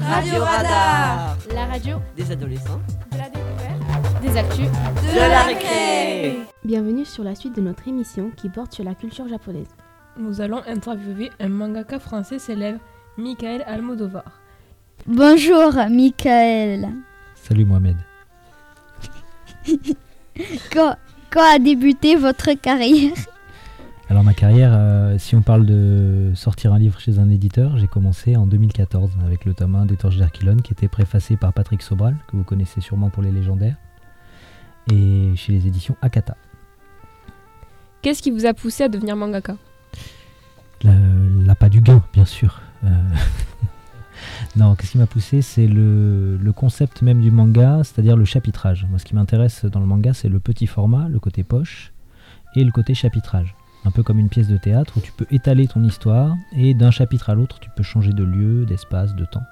Radio Radar La radio Des adolescents de la découverte, des actus, de la récré Bienvenue sur la suite de notre émission qui porte sur la culture japonaise. Nous allons interviewer un mangaka français célèbre, Michael Almodovar. Bonjour, Michael. Salut Mohamed. Quand, quand a débuté votre carrière? Alors ma carrière, euh, si on parle de sortir un livre chez un éditeur, j'ai commencé en 2014 avec le tome 1 des Torches qui était préfacé par Patrick Sobral, que vous connaissez sûrement pour les légendaires, et chez les éditions Akata. Qu'est-ce qui vous a poussé à devenir mangaka? La- L'appât du gain, bien sûr. Euh, non, qu'est-ce qui m'a poussé? C'est le, le concept même du manga, c'est-à-dire le chapitrage. Moi, ce qui m'intéresse dans le manga, c'est le petit format, le côté poche, et le côté chapitrage. Un peu comme une pièce de théâtre où tu peux étaler ton histoire, et d'un chapitre à l'autre, tu peux changer de lieu, d'espace, de temps.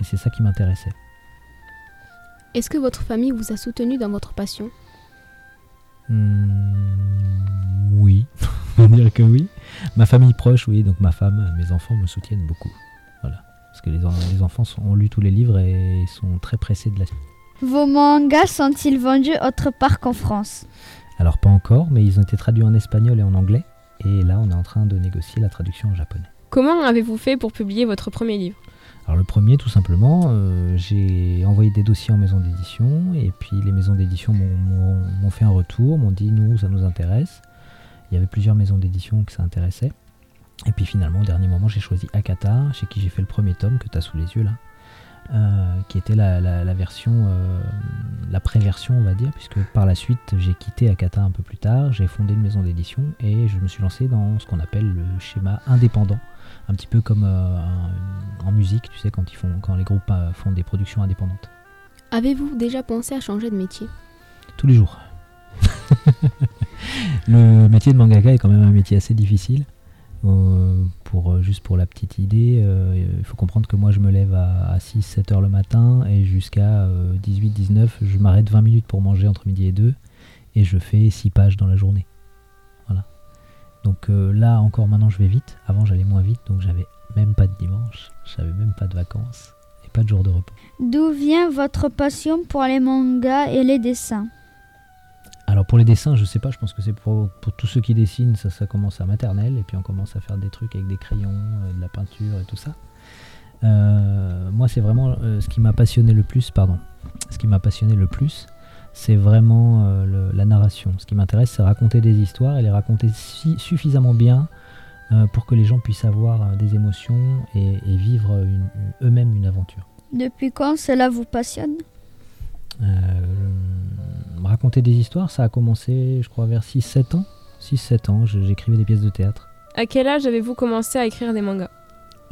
Et c'est ça qui m'intéressait. Est-ce que votre famille vous a soutenu dans votre passion? Hmm, oui, on va dire que oui. Ma famille proche, oui, donc ma femme, mes enfants me soutiennent beaucoup. Voilà. Parce que les, en- les enfants sont- ont lu tous les livres et sont très pressés de la suite. Vos mangas sont-ils vendus autre part qu'en France? Alors pas encore, mais ils ont été traduits en espagnol et en anglais. Et là, on est en train de négocier la traduction en japonais. Comment avez-vous fait pour publier votre premier livre? Alors le premier, tout simplement, euh, j'ai envoyé des dossiers en maison d'édition, et puis les maisons d'édition m'ont- fait un retour, m'ont dit nous, ça nous intéresse. Il y avait plusieurs maisons d'édition que ça intéressait. Et puis finalement, au dernier moment, j'ai choisi Akata, chez qui j'ai fait le premier tome que tu as sous les yeux là, euh, qui était la, la- la version, euh, la pré-version, on va dire, puisque par la suite, j'ai quitté Akata un peu plus tard, j'ai fondé une maison d'édition et je me suis lancé dans ce qu'on appelle le schéma indépendant un petit peu comme euh, en musique, tu sais, quand, ils font, quand les groupes font des productions indépendantes. Avez-vous déjà pensé à changer de métier? Tous les jours. le métier de mangaka est quand même un métier assez difficile. Euh, euh, juste pour la petite idée, euh, il faut comprendre que moi je me lève à, 6-7 heures le matin et jusqu'à 18-19, je m'arrête 20 minutes pour manger entre midi et 2 et je fais 6 pages dans la journée. Voilà. Donc euh, là encore maintenant je vais vite. Avant j'allais moins vite donc j'avais même pas de dimanche, j'avais même pas de vacances et pas de jour de repos. D'où vient votre passion pour les mangas et les dessins? Alors pour les dessins, je sais pas, je pense que c'est pour, pour tous ceux qui dessinent, ça, ça commence à maternelle, et puis on commence à faire des trucs avec des crayons, euh, de la peinture et tout ça. Euh, moi, c'est vraiment euh, ce qui m'a passionné le plus, pardon, ce qui m'a passionné le plus, c'est vraiment la narration. Ce qui m'intéresse, c'est raconter des histoires et les raconter suffisamment bien pour que les gens puissent avoir des émotions et, vivre eux-mêmes une aventure. Depuis quand cela vous passionne? Raconter des histoires, ça a commencé, je crois, vers 6-7 ans. 6-7 ans, j'écrivais des pièces de théâtre. À quel âge avez-vous commencé à écrire des mangas?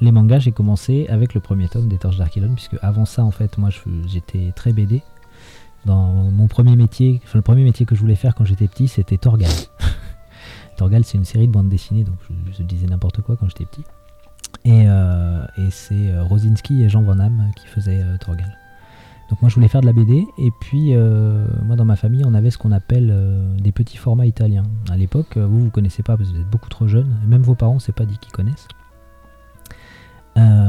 Les mangas, j'ai commencé avec le premier tome des Torches d'Archilon, puisque avant ça, en fait, moi, j'étais très BD. Dans mon premier métier, enfin, le premier métier que je voulais faire quand j'étais petit, c'était Torgal. Torgal, c'est une série de bandes dessinées, donc je, je disais n'importe quoi quand j'étais petit. Et, euh, et c'est euh, Rosinski et Jean Van Damme qui faisaient euh, Torgal. Donc moi je voulais faire de la BD et puis euh, moi dans ma famille on avait ce qu'on appelle euh, des petits formats italiens. À l'époque euh, vous vous connaissez pas parce que vous êtes beaucoup trop jeunes et même vos parents c'est pas dit qu'ils connaissent.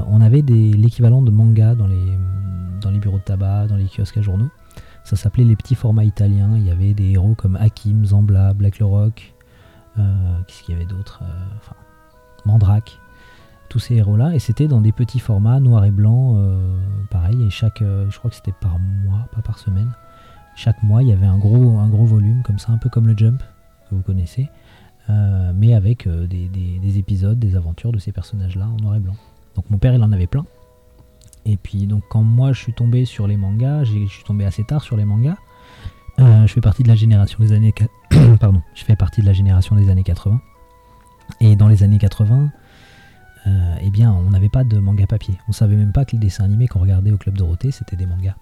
On avait l'équivalent de manga dans les, bureaux de tabac, dans les kiosques à journaux. Ça s'appelait les petits formats italiens. Il y avait des héros comme Hakim, Zambla, Black le Rock. Qu'est-ce qu'il y avait d'autre enfin, Mandrake. Tous ces héros-là. Et c'était dans des petits formats, noir et blanc. euh, pareil. Et chaque. euh, je crois que c'était par mois, pas par semaine. Chaque mois, il y avait un gros, un gros volume, comme ça, un peu comme le Jump, que vous connaissez. euh, mais avec des, des- des épisodes, des aventures de ces personnages-là en noir et blanc. Donc mon père, il en avait plein. Et puis donc quand moi je suis tombé sur les mangas, je suis tombé assez tard sur les mangas. Je fais partie de la génération des années pardon, je fais partie de la génération des années 80. Et dans les années 80, euh, eh bien, on n'avait pas de manga papier. On savait même pas que les dessins animés qu'on regardait au club Dorothée, c'était des mangas.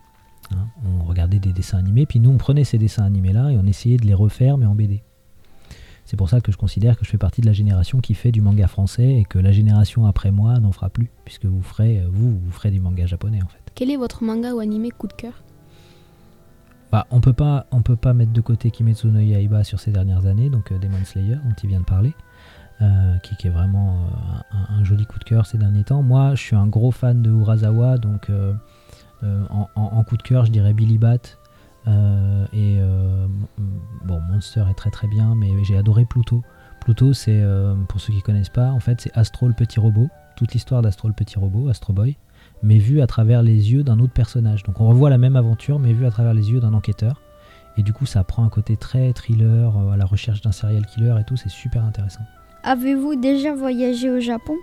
Hein, on regardait des dessins animés, puis nous on prenait ces dessins animés là et on essayait de les refaire mais en BD. C'est pour ça que je considère que je fais partie de la génération qui fait du manga français et que la génération après moi n'en fera plus, puisque vous ferez, vous, vous ferez du manga japonais en fait. Quel est votre manga ou animé coup de cœur? Bah, on peut pas, on peut pas mettre de côté Kimetsu no Yaiba sur ces dernières années, donc euh, Demon Slayer dont il vient de parler. Euh, qui, est vraiment euh, un, joli coup de cœur ces derniers temps. Moi, je suis un gros fan de Urasawa, donc euh, en, coup de cœur, je dirais Billy Bat. et bon, Monster est très très bien, mais j'ai adoré Pluto. Pluto, c'est pour ceux qui connaissent pas, en fait, c'est Astro le petit robot. Toute l'histoire d'Astro le petit robot, Astro Boy, mais vu à travers les yeux d'un autre personnage. Donc on revoit la même aventure, mais vu à travers les yeux d'un enquêteur. Et du coup, ça prend un côté très thriller, à la recherche d'un serial killer et tout, c'est super intéressant. Avez-vous déjà voyagé au Japon?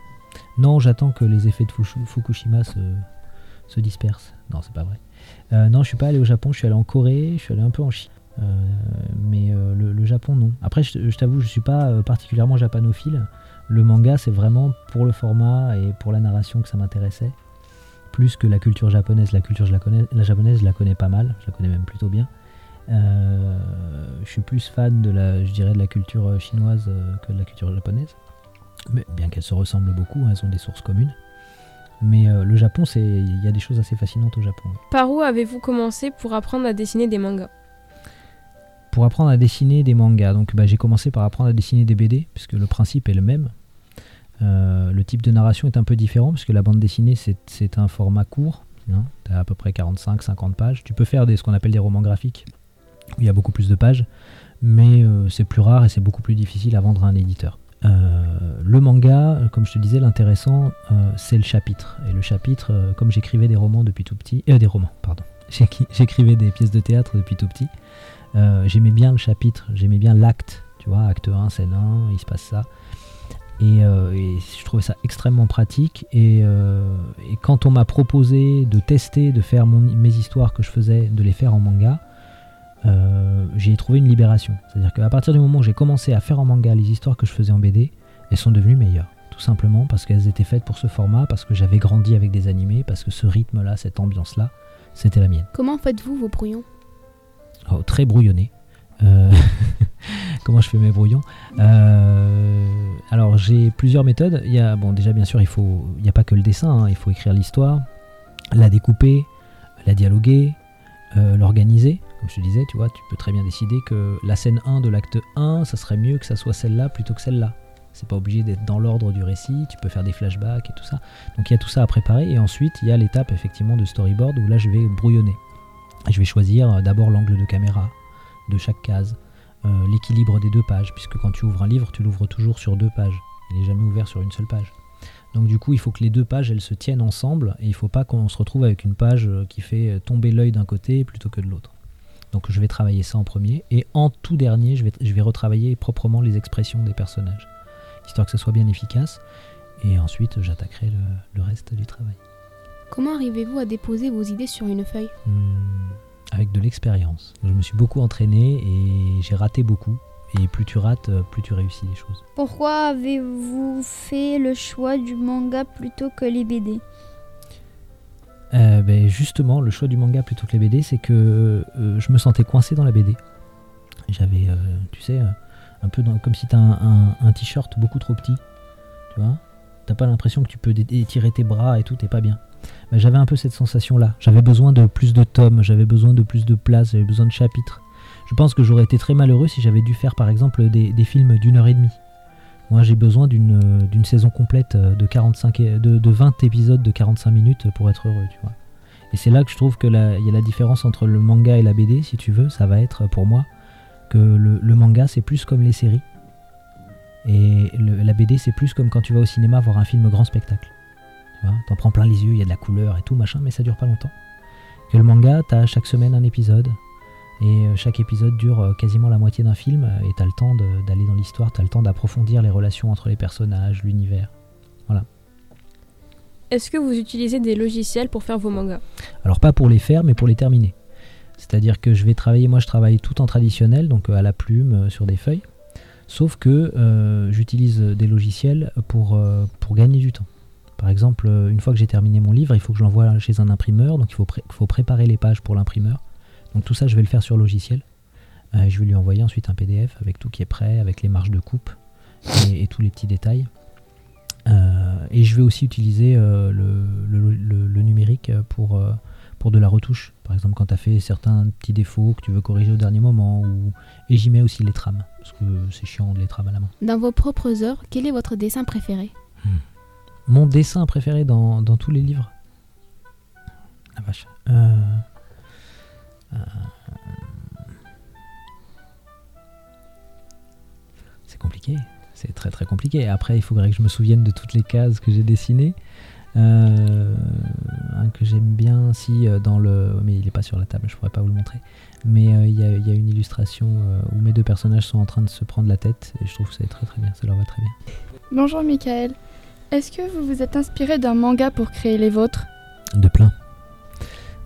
Non, j'attends que les effets de Fukushima se, se dispersent. Non, c'est pas vrai. Euh, non, je suis pas allé au Japon, je suis allé en Corée, je suis allé un peu en Chine. Euh, mais euh, le, Japon, non. Après, je, t'avoue, je suis pas particulièrement japanophile. Le manga, c'est vraiment pour le format et pour la narration que ça m'intéressait. Plus que la culture japonaise. La culture je la, connais, la japonaise, je la connais pas mal, je la connais même plutôt bien. Euh, je suis plus fan de la, je dirais, de la culture euh, chinoise euh, que de la culture japonaise. Mais bien qu'elles se ressemblent beaucoup, hein, elles ont des sources communes. Mais euh, le Japon, c'est il y a des choses assez fascinantes au Japon. Par où avez-vous commencé pour apprendre à dessiner des mangas? Pour apprendre à dessiner des mangas, donc bah, j'ai commencé par apprendre à dessiner des BD, puisque le principe est le même. Euh, le type de narration est un peu différent, parce que la bande dessinée, c'est- un format court. Hein, tu à peu près 45-50 pages. Tu peux faire des, ce qu'on appelle des romans graphiques, où il y a beaucoup plus de pages, mais euh, c'est plus rare et c'est beaucoup plus difficile à vendre à un éditeur. Euh, le manga, comme je te disais, l'intéressant, euh, c'est le chapitre. Et le chapitre, comme j'écrivais des romans depuis tout petit, des romans, pardon, J'écri- j'écrivais des pièces de théâtre depuis tout petit, j'aimais bien le chapitre, j'aimais bien l'acte, tu vois, acte 1, scène 1, il se passe ça. Et, je trouvais ça extrêmement pratique. Et, quand on m'a proposé de tester, de faire mes histoires que je faisais, de les faire en manga, euh, j'ai trouvé une libération. C'est-à-dire qu'à partir du moment où j'ai commencé à faire en manga les histoires que je faisais en BD, elles sont devenues meilleures. Tout simplement parce qu'elles étaient faites pour ce format, parce que j'avais grandi avec des animés, parce que ce rythme-là, cette ambiance-là, c'était la mienne. Comment faites-vous vos brouillons? Oh, très brouillonné. Euh, Comment je fais mes brouillons? Euh, Alors j'ai plusieurs méthodes. Il y a, bon, déjà bien sûr, il faut, il n'y a pas que le dessin. hein. Il faut écrire l'histoire, la découper, la dialoguer, euh, l'organiser. Comme je te disais, tu vois, tu peux très bien décider que la scène 1 de l'acte 1, ça serait mieux que ça soit celle-là plutôt que celle-là. C'est pas obligé d'être dans l'ordre du récit. Tu peux faire des flashbacks et tout ça. Donc il y a tout ça à préparer. Et ensuite, il y a l'étape effectivement de storyboard où là, je vais brouillonner. Je vais choisir euh, d'abord l'angle de caméra de chaque case, euh, l'équilibre des deux pages, puisque quand tu ouvres un livre, tu l'ouvres toujours sur deux pages. Il n'est jamais ouvert sur une seule page. Donc du coup, il faut que les deux pages, elles se tiennent ensemble, et il ne faut pas qu'on se retrouve avec une page euh, qui fait tomber l'œil d'un côté plutôt que de l'autre. Donc je vais travailler ça en premier, et en tout dernier, je vais, je vais retravailler proprement les expressions des personnages, histoire que ce soit bien efficace, et ensuite j'attaquerai le, le reste du travail. Comment arrivez-vous à déposer vos idées sur une feuille? Hmm, avec de l'expérience. Je me suis beaucoup entraîné et j'ai raté beaucoup. Et plus tu rates, euh, plus tu réussis les choses. Pourquoi avez-vous fait le choix du manga plutôt que les BD Euh, ben, justement, le choix du manga plutôt que les BD, c'est que euh, je me sentais coincé dans la BD. J'avais, euh, tu sais, euh, un peu comme si tu as un, t-shirt beaucoup trop petit. Tu vois T'as pas l'impression que tu peux étirer tes bras et tout, t'es pas bien. Ben, j'avais un peu cette sensation-là. J'avais besoin de plus de tomes, j'avais besoin de plus de place, j'avais besoin de chapitres. Je pense que j'aurais été très malheureux si j'avais dû faire par exemple des films d'une heure et demie. Moi j'ai besoin d'une euh, saison complète euh, de, 45, et- de, de 20 épisodes de 45 minutes pour être heureux, tu vois. Et c'est là que je trouve qu'il y a la différence entre le manga et la BD, si tu veux, ça va être pour moi que le, manga c'est plus comme les séries. Et la BD c'est plus comme quand tu vas au cinéma voir un film grand spectacle. Tu vois, t'en prends plein les yeux, il y a de la couleur et tout, machin, mais ça dure pas longtemps. Que le manga, t'as chaque semaine un épisode, et euh, chaque épisode dure euh, quasiment la moitié d'un film, euh, et t'as le temps d'aller dans l'histoire, t'as le temps d'approfondir les relations entre les personnages, l'univers. Est-ce que vous utilisez des logiciels pour faire vos mangas? Alors pas pour les faire, mais pour les terminer. C'est-à-dire que je vais travailler, moi je travaille tout en traditionnel, donc à la plume, sur des feuilles. Sauf que euh, j'utilise des logiciels pour, euh, pour gagner du temps. Par exemple, une fois que j'ai terminé mon livre, il faut que je l'envoie chez un imprimeur, donc il faut, pré- faut préparer les pages pour l'imprimeur. Donc tout ça, je vais le faire sur logiciel. Euh, je vais lui envoyer ensuite un PDF avec tout qui est prêt, avec les marges de coupe et, et tous les petits détails. Euh, et je vais aussi utiliser euh, le, le- le- le numérique pour, pour de la retouche. Par exemple, quand tu as fait certains petits défauts que tu veux corriger au dernier moment. Ou... Et j'y mets aussi les trames, parce que c'est chiant de les trames à la main. Dans vos propres heures, quel est votre dessin préféré? Mon dessin préféré dans, dans tous les livres? La vache. C'est compliqué. C'est très très compliqué. Après, il faudrait que je me souvienne de toutes les cases que j'ai dessinées. Euh, un que j'aime bien, si euh, dans le. Mais il n'est pas sur la table, je pourrais pas vous le montrer. Mais euh, il y, a- il y a une illustration euh, où mes deux personnages sont en train de se prendre la tête et je trouve que c'est très très bien, ça leur va très bien. Bonjour Michael. Est-ce que vous vous êtes inspiré d'un manga pour créer les vôtres? De plein.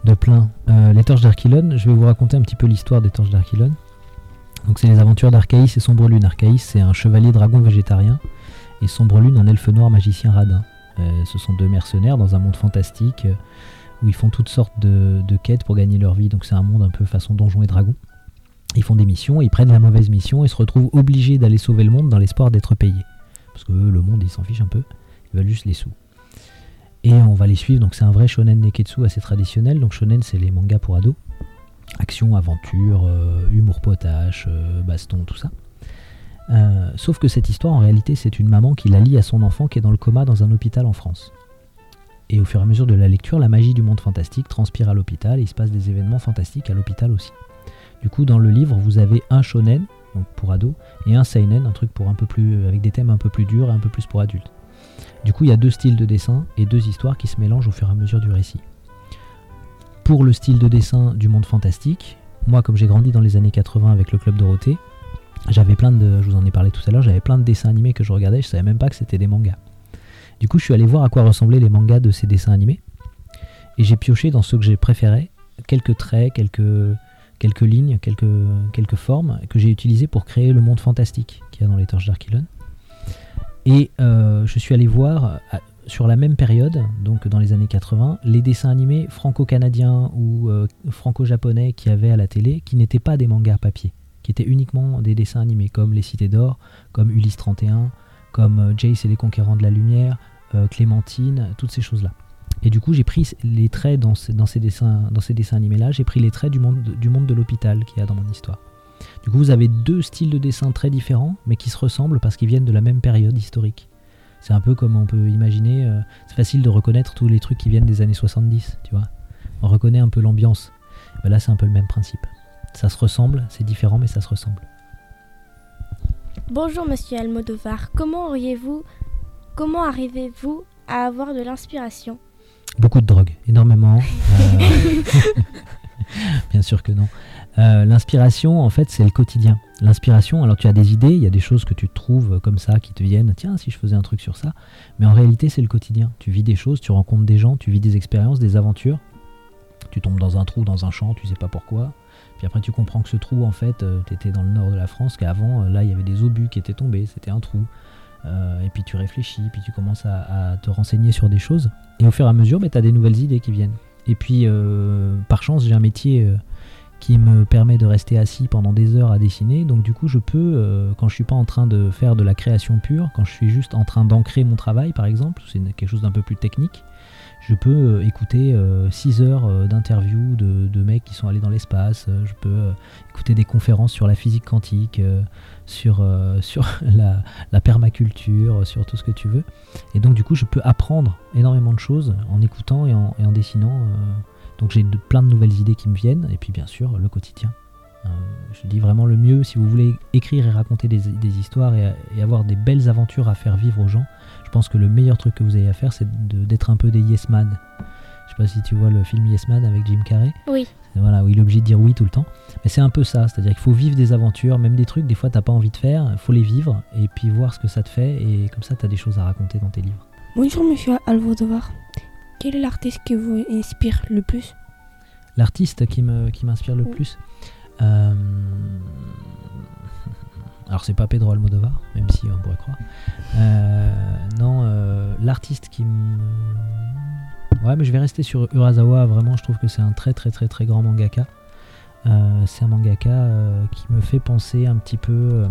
De plein. Euh, les Torches d'Archilon, je vais vous raconter un petit peu l'histoire des Torches d'Archilon. Donc c'est les aventures d'Archaïs et Sombrelune. Archaïs c'est un chevalier dragon végétarien et Sombrelune un elfe noir magicien radin. Euh, ce sont deux mercenaires dans un monde fantastique euh, où ils font toutes sortes de, quêtes pour gagner leur vie. Donc c'est un monde un peu façon donjon et dragon. Ils font des missions, ils prennent la mauvaise mission et se retrouvent obligés d'aller sauver le monde dans l'espoir d'être payés. Parce que le monde, ils s'en fichent un peu. Ils veulent juste les sous. Et on va les suivre. Donc c'est un vrai shonen neketsu assez traditionnel. Donc shonen, c'est les mangas pour ados. Action, aventure, euh, humour potache, euh, baston, tout ça. Euh, sauf que cette histoire, en réalité, c'est une maman qui la lie à son enfant qui est dans le coma dans un hôpital en France. Et au fur et à mesure de la lecture, la magie du monde fantastique transpire à l'hôpital et il se passe des événements fantastiques à l'hôpital aussi. Du coup, dans le livre, vous avez un shonen, donc pour ados, et un seinen, un truc pour un peu plus, avec des thèmes un peu plus durs et un peu plus pour adultes. Du coup, il y a deux styles de dessin et deux histoires qui se mélangent au fur et à mesure du récit. Pour le style de dessin du monde fantastique, moi, comme j'ai grandi dans les années 80 avec le Club Dorothée, j'avais plein de, je vous en ai parlé tout à l'heure, j'avais plein de dessins animés que je regardais, je savais même pas que c'était des mangas. Du coup, je suis allé voir à quoi ressemblaient les mangas de ces dessins animés, et j'ai pioché dans ceux que j'ai préférés, quelques traits, quelques, lignes, quelques, quelques formes que j'ai utilisées pour créer le monde fantastique qu'il y a dans les Torches d'Archilon. Et euh, je suis allé voir à- sur la même période, donc dans les années 80, les dessins animés franco-canadiens ou euh, franco-japonais qu'il y avait à la télé, qui n'étaient pas des mangas papier, qui étaient uniquement des dessins animés, comme Les Cités d'Or, comme Ulysse 31, comme euh, Jace et les Conquérants de la Lumière, euh, Clémentine, toutes ces choses-là. Et du coup, j'ai pris les traits dans ces, dessins, animés-là, j'ai pris les traits du monde de l'hôpital qu'il y a dans mon histoire. Du coup, vous avez deux styles de dessin très différents, mais qui se ressemblent parce qu'ils viennent de la même période historique. C'est un peu comme on peut imaginer, euh, c'est facile de reconnaître tous les trucs qui viennent des années 70, tu vois. On reconnaît un peu l'ambiance. Ben là, c'est un peu le même principe. Ça se ressemble, c'est différent, mais ça se ressemble. Bonjour Monsieur Almodovar, comment auriez-vous, comment arrivez-vous à avoir de l'inspiration? Beaucoup de drogue, énormément. Euh, Bien sûr que non. Euh, L'inspiration, en fait, c'est le quotidien. L'inspiration, alors tu as des idées, il y a des choses que tu trouves comme ça qui te viennent. Tiens, si je faisais un truc sur ça. Mais en réalité, c'est le quotidien. Tu vis des choses, tu rencontres des gens, tu vis des expériences, des aventures. Tu tombes dans un trou, dans un champ, tu sais pas pourquoi. Puis après, tu comprends que ce trou, en fait, tu étais dans le nord de la France, qu'avant, euh, là, il y avait des obus qui étaient tombés, c'était un trou. Euh, et puis tu réfléchis, puis tu commences à, te renseigner sur des choses. Et au fur et à mesure, tu as des nouvelles idées qui viennent. Et puis, euh, par chance, j'ai un métier euh, qui me permet de rester assis pendant des heures à dessiner. Donc, du coup, je peux, euh, quand je suis pas en train de faire de la création pure, quand je suis juste en train d'ancrer mon travail, par exemple, c'est quelque chose d'un peu plus technique, je peux euh, écouter 6 heures euh, d'interviews de, mecs qui sont allés dans l'espace. je peux écouter des conférences sur la physique quantique, sur, sur la, permaculture, sur tout ce que tu veux. Et donc, du coup, je peux apprendre énormément de choses en écoutant et en dessinant. Donc, j'ai de- plein de nouvelles idées qui me viennent. Et puis, bien sûr, le quotidien. Euh, je dis vraiment le mieux si vous voulez écrire et raconter des, des histoires et, et avoir des belles aventures à faire vivre aux gens. Je pense que le meilleur truc que vous avez à faire, c'est d'être un peu des yes man. Je sais pas si tu vois le film Yes Man avec Jim Carrey. Oui. Voilà, où il est obligé de dire oui tout le temps. Mais c'est un peu ça, c'est-à-dire qu'il faut vivre des aventures, même des trucs, des fois t'as pas envie de faire, il faut les vivre et puis voir ce que ça te fait et comme ça t'as des choses à raconter dans tes livres. Bonjour Monsieur Almodovar. Quel est l'artiste qui vous inspire le plus? L'artiste qui me qui m'inspire le Oui. plus. euh, Alors c'est pas Pedro Almodovar, même si on pourrait croire. Euh, non, euh, l'artiste qui me. Ouais, mais je vais rester sur Urasawa. Vraiment, je trouve que c'est un très très très très grand mangaka. Euh, c'est un mangaka qui me fait penser un petit peu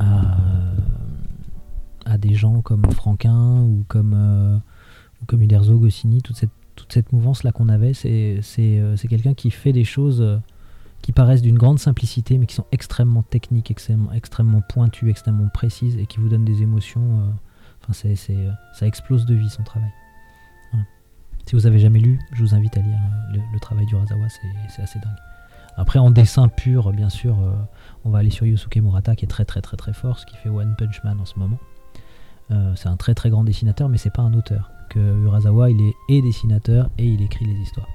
à, à des gens comme Franquin ou comme, comme Uderzo Goscinny, toute cette toute cette mouvance-là qu'on avait. C'est euh, quelqu'un qui fait des choses euh, qui paraissent d'une grande simplicité, mais qui sont extrêmement techniques, extrêmement, extrêmement pointues, extrêmement précises, et qui vous donnent des émotions. euh, Enfin, euh, ça explose de vie son travail. Si vous avez jamais lu, je vous invite à lire le, travail du Razawa, c'est, assez dingue. Après, en dessin pur, bien sûr, on va aller sur Yosuke Murata, qui est très très très très fort, ce qui fait One Punch Man en ce moment. C'est un très très grand dessinateur, mais c'est pas un auteur. Que Urasawa, il est et dessinateur et il écrit les histoires.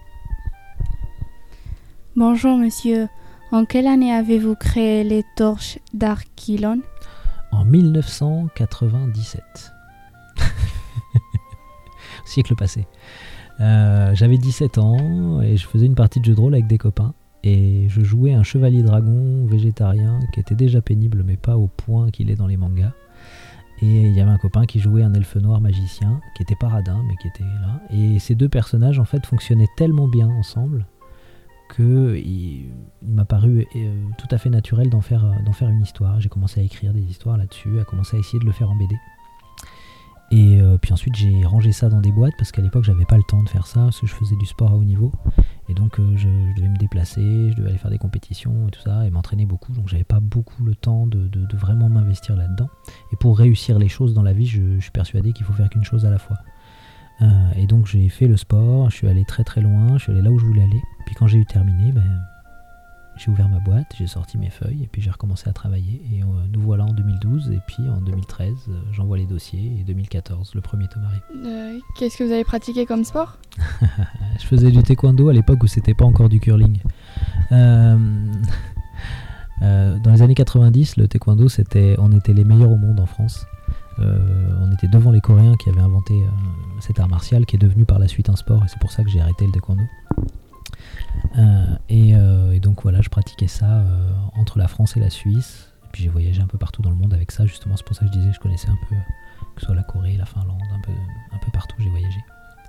Bonjour monsieur. En quelle année avez-vous créé les torches d'Archilon En 1997. Siècle passé. Euh, J'avais 17 ans et je faisais une partie de jeu de rôle avec des copains. Et je jouais un chevalier dragon végétarien qui était déjà pénible, mais pas au point qu'il est dans les mangas. Et il y avait un copain qui jouait un elfe noir magicien, qui était pas radin, mais qui était là. Et ces deux personnages, en fait, fonctionnaient tellement bien ensemble que il, m'a paru euh, tout à fait naturel d'en faire, d'en faire une histoire. J'ai commencé à écrire des histoires là-dessus, à commencer à essayer de le faire en BD. Et euh, puis ensuite, j'ai rangé ça dans des boîtes parce qu'à l'époque, j'avais pas le temps de faire ça parce que je faisais du sport à haut niveau. Et donc, euh, je, devais me déplacer, je devais aller faire des compétitions et tout ça, et m'entraîner beaucoup. Donc, j'avais pas beaucoup le temps de, de- vraiment m'investir là-dedans. Et pour réussir les choses dans la vie, je, je suis persuadé qu'il faut faire qu'une chose à la fois. Euh, et donc, j'ai fait le sport, je suis allé très très loin, je suis allé là où je voulais aller. Puis quand j'ai eu terminé, ben, j'ai ouvert ma boîte, j'ai sorti mes feuilles, et puis j'ai recommencé à travailler. Et euh, nous voilà en 2012, et puis en 2013, euh, j'envoie les dossiers, et 2014, le premier tome arrive. Euh, Qu'est-ce que vous avez pratiqué comme sport? Je faisais du taekwondo à l'époque où c'était pas encore du curling. Euh, euh, dans les années 90, le taekwondo, c'était, on était les meilleurs au monde en France. Euh, on était devant les Coréens qui avaient inventé euh, cet art martial qui est devenu par la suite un sport et c'est pour ça que j'ai arrêté le taekwondo. Euh, et, euh, et donc voilà, je pratiquais ça euh, entre la France et la Suisse. Et puis j'ai voyagé un peu partout dans le monde avec ça, justement. C'est pour ça que je disais que je connaissais un peu, que ce soit la Corée, la Finlande, un peu, un peu partout j'ai voyagé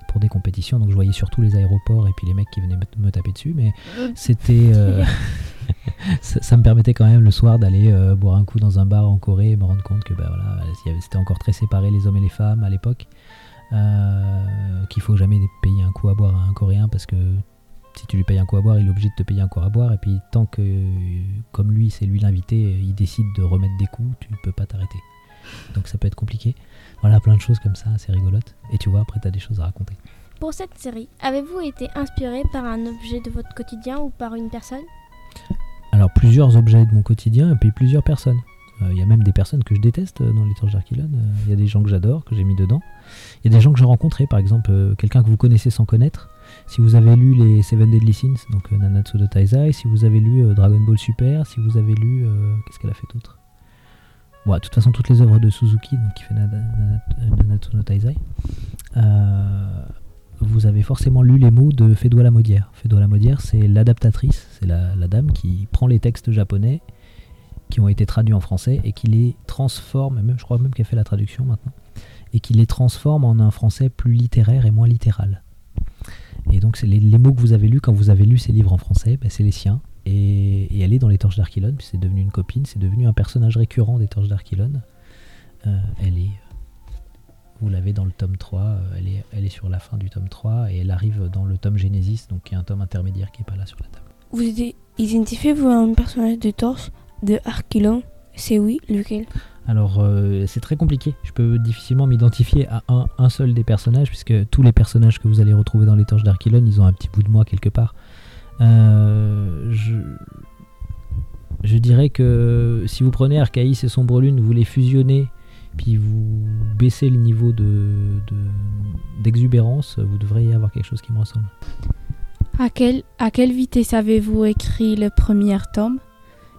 pour des compétitions. Donc je voyais surtout les aéroports et puis les mecs qui venaient me, me taper dessus. Mais c'était. euh, ça, ça me permettait quand même le soir d'aller euh, boire un coup dans un bar en Corée et me rendre compte que bah, voilà, c'était encore très séparé les hommes et les femmes à l'époque. Euh, qu'il faut jamais payer un coup à boire à un Coréen parce que si tu lui payes un coup à boire, il est obligé de te payer un coup à boire. Et puis tant que, comme lui, c'est lui l'invité, il décide de remettre des coups, tu ne peux pas t'arrêter. Donc ça peut être compliqué. Voilà, plein de choses comme ça, c'est rigolote. Et tu vois, après, tu as des choses à raconter. Pour cette série, avez-vous été inspiré par un objet de votre quotidien ou par une personne? Alors, plusieurs objets de mon quotidien et puis plusieurs personnes. Euh, Il y a même des personnes que je déteste euh, dans les Torches d'Archilon. Euh, Il y a des gens que j'adore, que j'ai mis dedans. Il y a des gens que j'ai rencontrés, par exemple, euh, quelqu'un que vous connaissez sans connaître. Si vous avez lu les Seven Deadly Sins, donc euh, Nanatsu no Taizai, si vous avez lu euh, Dragon Ball Super, si vous avez lu. euh, Qu'est-ce qu'elle a fait d'autre? Bon, de toute façon, toutes les œuvres de Suzuki, donc qui fait Nana- Nana- Nanatsu no Taizai, vous avez forcément lu les mots de Fédois Lamodière. Fédois Lamodière, c'est l'adaptatrice, c'est la, la dame qui prend les textes japonais qui ont été traduits en français et qui les transforme, même, je crois même qu'elle fait la traduction maintenant, et qui les transforme en un français plus littéraire et moins littéral. Et donc, les, les mots que vous avez lus quand vous avez lu ces livres en français, ben, c'est les siens. Et, elle est dans les Torches d'Archilon, puis c'est devenu une copine, c'est devenu un personnage récurrent des Torches d'Archilon. Euh, elle est. Vous l'avez dans le tome 3, euh, elle est, elle est sur la fin du tome 3 et elle arrive dans le tome Genesis, donc qui est un tome intermédiaire qui n'est pas là sur la table. Vous identifiez-vous un personnage de torche de Archilon C'est oui, lequel? Alors, euh, c'est très compliqué. Je peux difficilement m'identifier à un, seul des personnages, puisque tous les personnages que vous allez retrouver dans les Torches d'Archilon, ils ont un petit bout de moi quelque part. Euh, je, dirais que si vous prenez Archaïs et Sombre Lune, vous les fusionnez, puis vous baissez le niveau de, de- d'exubérance, vous devriez avoir quelque chose qui me ressemble. à quelle, à quelle vitesse avez-vous écrit le premier tome?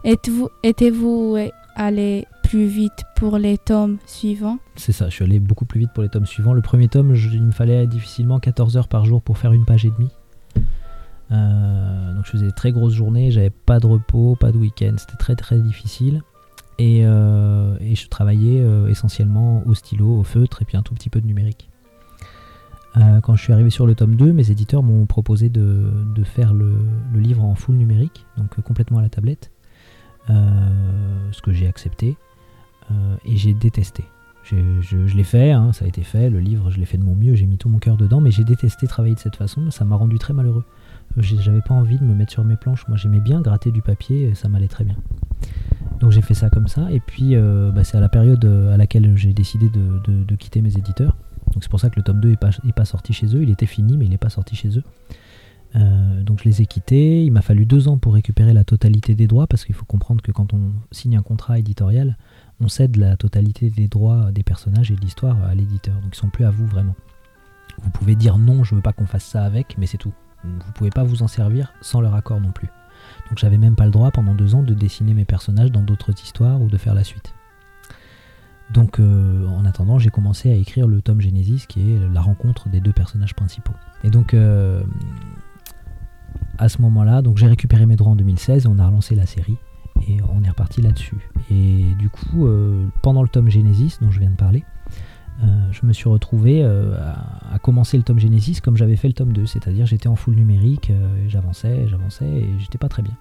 Êtes-vous, Étiez-vous allé plus vite pour les tomes suivants C'est ça, je suis allé beaucoup plus vite pour les tomes suivants. Le premier tome, je- il me fallait difficilement 14 heures par jour pour faire une page et demie. Euh, donc je faisais des très grosses journées, j'avais pas de repos, pas de week-end, c'était très très difficile. Et, euh, je travaillais euh, essentiellement au stylo, au feutre et puis un tout petit peu de numérique. Quand je suis arrivé sur le tome 2, mes éditeurs m'ont proposé de, faire le, livre en full numérique, donc complètement à la tablette, ce que j'ai accepté. Euh, et j'ai détesté. Je, l'ai fait, hein, ça a été fait, le livre, je l'ai fait de mon mieux, j'ai mis tout mon cœur dedans, mais j'ai détesté travailler de cette façon, ça m'a rendu très malheureux. Euh, J'avais pas envie de me mettre sur mes planches, moi j'aimais bien gratter du papier, ça m'allait très bien. Donc j'ai fait ça comme ça, et puis euh, bah, c'est à la période à laquelle j'ai décidé de, quitter mes éditeurs. Donc c'est pour ça que le tome 2 n'est pas, sorti chez eux, il était fini, mais il n'est pas sorti chez eux. Donc je les ai quittés, il m'a fallu deux ans pour récupérer la totalité des droits, parce qu'il faut comprendre que quand on signe un contrat éditorial, on cède la totalité des droits des personnages et de l'histoire à l'éditeur. Donc ils sont plus à vous vraiment. Vous pouvez dire non, je veux pas qu'on fasse ça avec, mais c'est tout. Vous pouvez pas vous en servir sans leur accord non plus. Donc j'avais même pas le droit pendant deux ans de dessiner mes personnages dans d'autres histoires ou de faire la suite. Donc euh, en attendant, j'ai commencé à écrire le tome Genesis qui est la rencontre des deux personnages principaux. Et donc euh, à ce moment-là, donc j'ai récupéré mes droits en 2016 et on a relancé la série et on est reparti là-dessus. Et du coup, euh, pendant le tome Genesis dont je viens de parler, euh, je me suis retrouvé euh, à, commencer le tome Genesis comme j'avais fait le tome 2, c'est-à-dire j'étais en full numérique, j'avançais, j'avançais et j'étais pas très bien.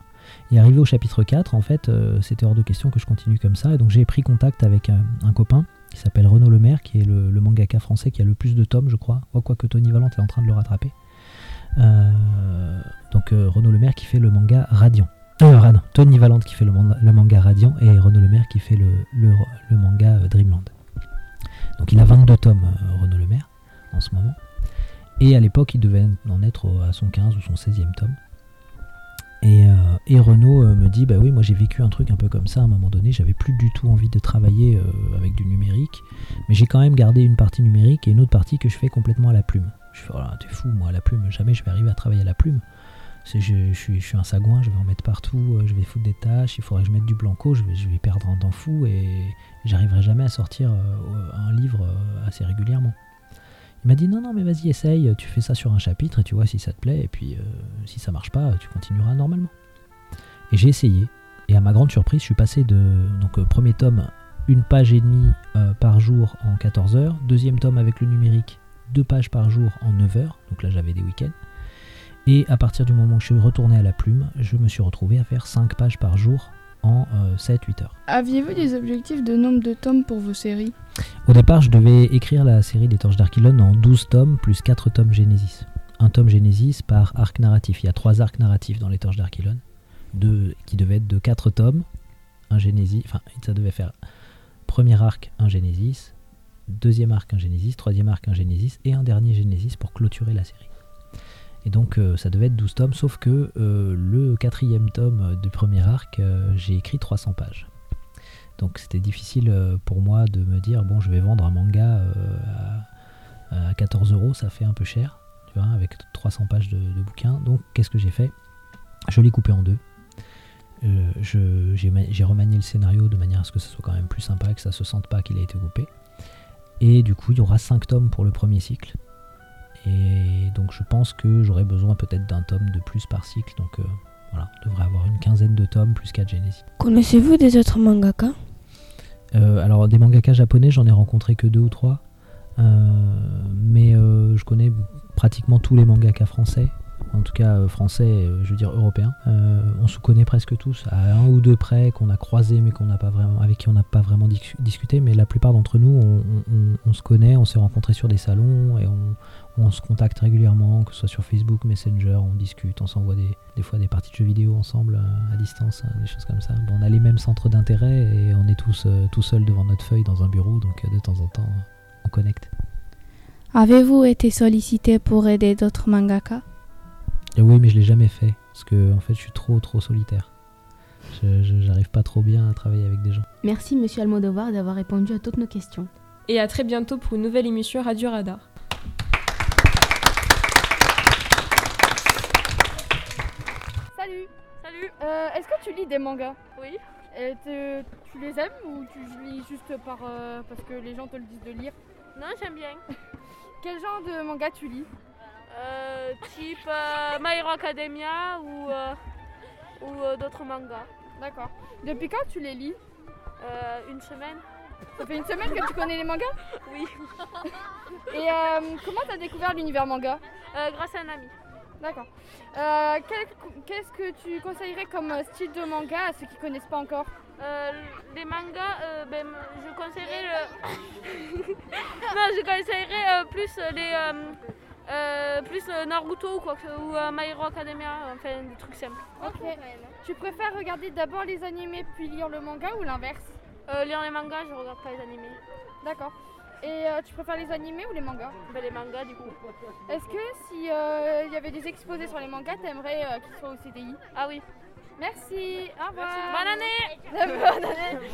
Et arrivé au chapitre 4, en fait, c'était hors de question que je continue comme ça, et donc j'ai pris contact avec un, copain qui s'appelle Renaud Lemaire, qui est le, le mangaka français qui a le plus de tomes, je crois, quoique Tony Valente est en train de le rattraper. Donc Renaud Lemaire qui fait le manga Radiant. Ah Tony Valente qui fait le, manga- Radiant et Renaud Lemaire qui fait le, manga euh, Dreamland. Donc il a 22 tomes, euh, Renaud Lemaire, en ce moment. Et à l'époque, il devait en être à son 15 ou son 16e tome. Et, euh, Renaud me dit Bah oui, moi j'ai vécu un truc un peu comme ça à un moment donné. J'avais plus du tout envie de travailler avec du numérique, mais j'ai quand même gardé une partie numérique et une autre partie que je fais complètement à la plume. Je fais Voilà, t'es fou, moi à la plume, jamais je vais arriver à travailler à la plume. Je, suis, un sagouin, je vais en mettre partout, euh, je vais foutre des tâches, il faudrait que je mette du blanco, je vais, perdre un temps fou et j'arriverai jamais à sortir euh, un livre euh, assez régulièrement. Il m'a dit non, non, mais vas-y, essaye, tu fais ça sur un chapitre et tu vois si ça te plaît, et puis si ça marche pas, tu continueras normalement. Et j'ai essayé, et à ma grande surprise, je suis passé de. Donc, premier tome, une page et demie par jour en 14 heures, deuxième tome avec le numérique, deux pages par jour en 9 heures, donc là j'avais des week-ends. Et à partir du moment où je suis retourné à la plume, je me suis retrouvé à faire 5 pages par jour en 7-8 heures. Aviez-vous des objectifs de nombre de tomes pour vos séries? Au départ, je devais écrire la série des Torches d'Archilon en 12 tomes plus 4 tomes Genesis. Un tome Genesis par arc narratif. Il y a 3 arcs narratifs dans les Torches d'Archilon, qui devaient être de 4 tomes. Un Genesis, enfin, ça devait faire premier arc, un Genesis, deuxième arc, un Genesis, troisième arc, un Genesis et un dernier Genesis pour clôturer la série. Et donc euh, ça devait être 12 tomes, sauf que euh, le quatrième tome du premier arc, euh, j'ai écrit 300 pages. Donc c'était difficile pour moi de me dire, bon, je vais vendre un manga à, à 14 euros, ça fait un peu cher, tu vois, avec 300 pages de, bouquin. Donc qu'est-ce que j'ai fait? Je l'ai coupé en deux. J'ai ma- j'ai remanié le scénario de manière à ce que ça soit quand même plus sympa, que ça se sente pas qu'il a été coupé. Et du coup, il y aura 5 tomes pour le premier cycle. Et donc je pense que j'aurai besoin peut-être d'un tome de plus par cycle. Donc euh, voilà, on devrait avoir une quinzaine de tomes plus 4 Genesis. Connaissez-vous des autres mangaka Euh, alors des mangakas japonais, j'en ai rencontré que deux ou trois. Euh, mais je connais pratiquement tous les mangakas français. En tout cas français, je veux dire européens. On se connaît presque tous, à un ou deux près qu'on a croisé mais qu'on n'a pas vraiment, avec qui on n'a pas vraiment dis- discuté. Mais la plupart d'entre nous, on, on- on- on se connaît, on s'est rencontrés sur des salons et on, on se contacte régulièrement, que ce soit sur Facebook, Messenger, on discute, on s'envoie des, des fois des parties de jeux vidéo ensemble euh, à distance, euh, des choses comme ça. Bon, on a les mêmes centres d'intérêt et on est tous euh, tout seuls devant notre feuille dans un bureau, donc euh, de temps en temps, on connecte. Avez-vous été sollicité pour aider d'autres mangaka? Et oui, mais je l'ai jamais fait parce que en fait, je suis trop trop solitaire. Je- J'arrive pas trop bien à travailler avec des gens. Merci Monsieur Almodovar d'avoir répondu à toutes nos questions. Et à très bientôt pour une nouvelle émission Radio Radar. Est-ce que tu lis des mangas Oui. Et te- tu les aimes ou tu lis juste par, euh, parce que les gens te le disent de lire Non, j'aime bien. Quel genre de manga tu lis Euh, type euh, My Hero Academia ou, euh, ou d'autres mangas. D'accord. Depuis quand tu les lis une semaine Ça fait une semaine que tu connais les mangas Oui. Et comment t'as découvert l'univers manga grâce à un ami. D'accord. Euh, Qu'est-ce que tu conseillerais comme style de manga à ceux qui connaissent pas encore Euh, les mangas, euh, ben, je conseillerais le. non, je conseillerais plus les. plus Naruto ou, quoi, ou My Hero Academia, enfin des trucs simples. Ok. Tu préfères regarder d'abord les animés puis lire le manga ou l'inverse? Euh, lire les mangas, je regarde pas les animés. D'accord. Et euh, tu préfères les animés ou les mangas? Les mangas, du coup. Est-ce que si euh, il y avait des exposés sur les mangas, t'aimerais euh, qu'ils soient au CDI Ah oui. Merci. Au revoir. Bonne année Bonne année.